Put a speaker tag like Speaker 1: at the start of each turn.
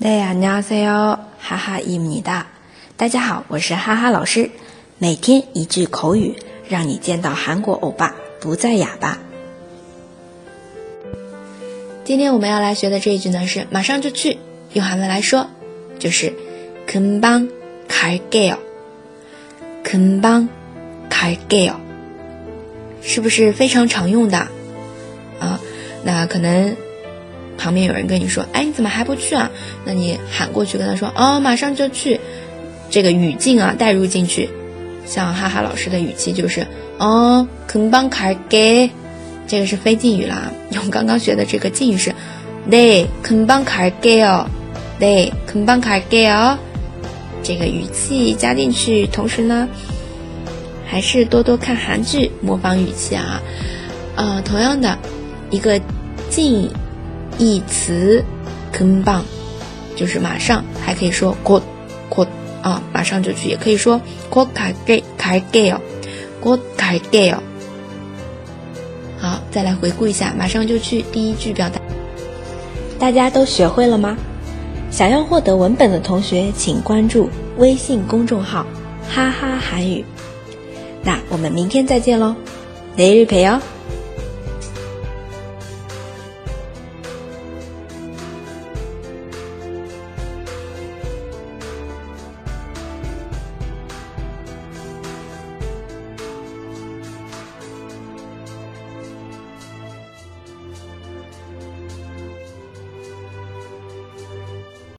Speaker 1: 네 안녕하세요， 哈哈伊米哒。大家好，我是哈哈老师。每天一句口语，让你见到韩国欧巴不再哑巴。今天我们要来学的这一句呢，是马上就去。用韩文来说，就是금방갈게 요， 금방갈게 요， 是不是非常常用的啊？那可能。 旁边有人跟你说：“哎，你怎么还不去啊？”那你喊过去跟他说：“哦，马上就去。”这个语境啊，带入进去，像哈哈老师的语气就是：“哦，肯帮卡给。”这个是非敬语啦，用刚刚学的这个敬语是：“对，肯帮卡给哦，对，肯帮卡给哦。”这个语气加进去，同时呢，还是多多看韩剧，模仿语气啊。呃，同样的一个敬。一词根棒就是马上还可以说滚滚啊马上就去也可以说滚开给开给哦滚开给哦。好再来回顾一下马上就去第一句表达。大家都学会了吗？想要获得文本的同学请关注微信公众号哈哈韩语。那我们明天再见喽每日陪哦。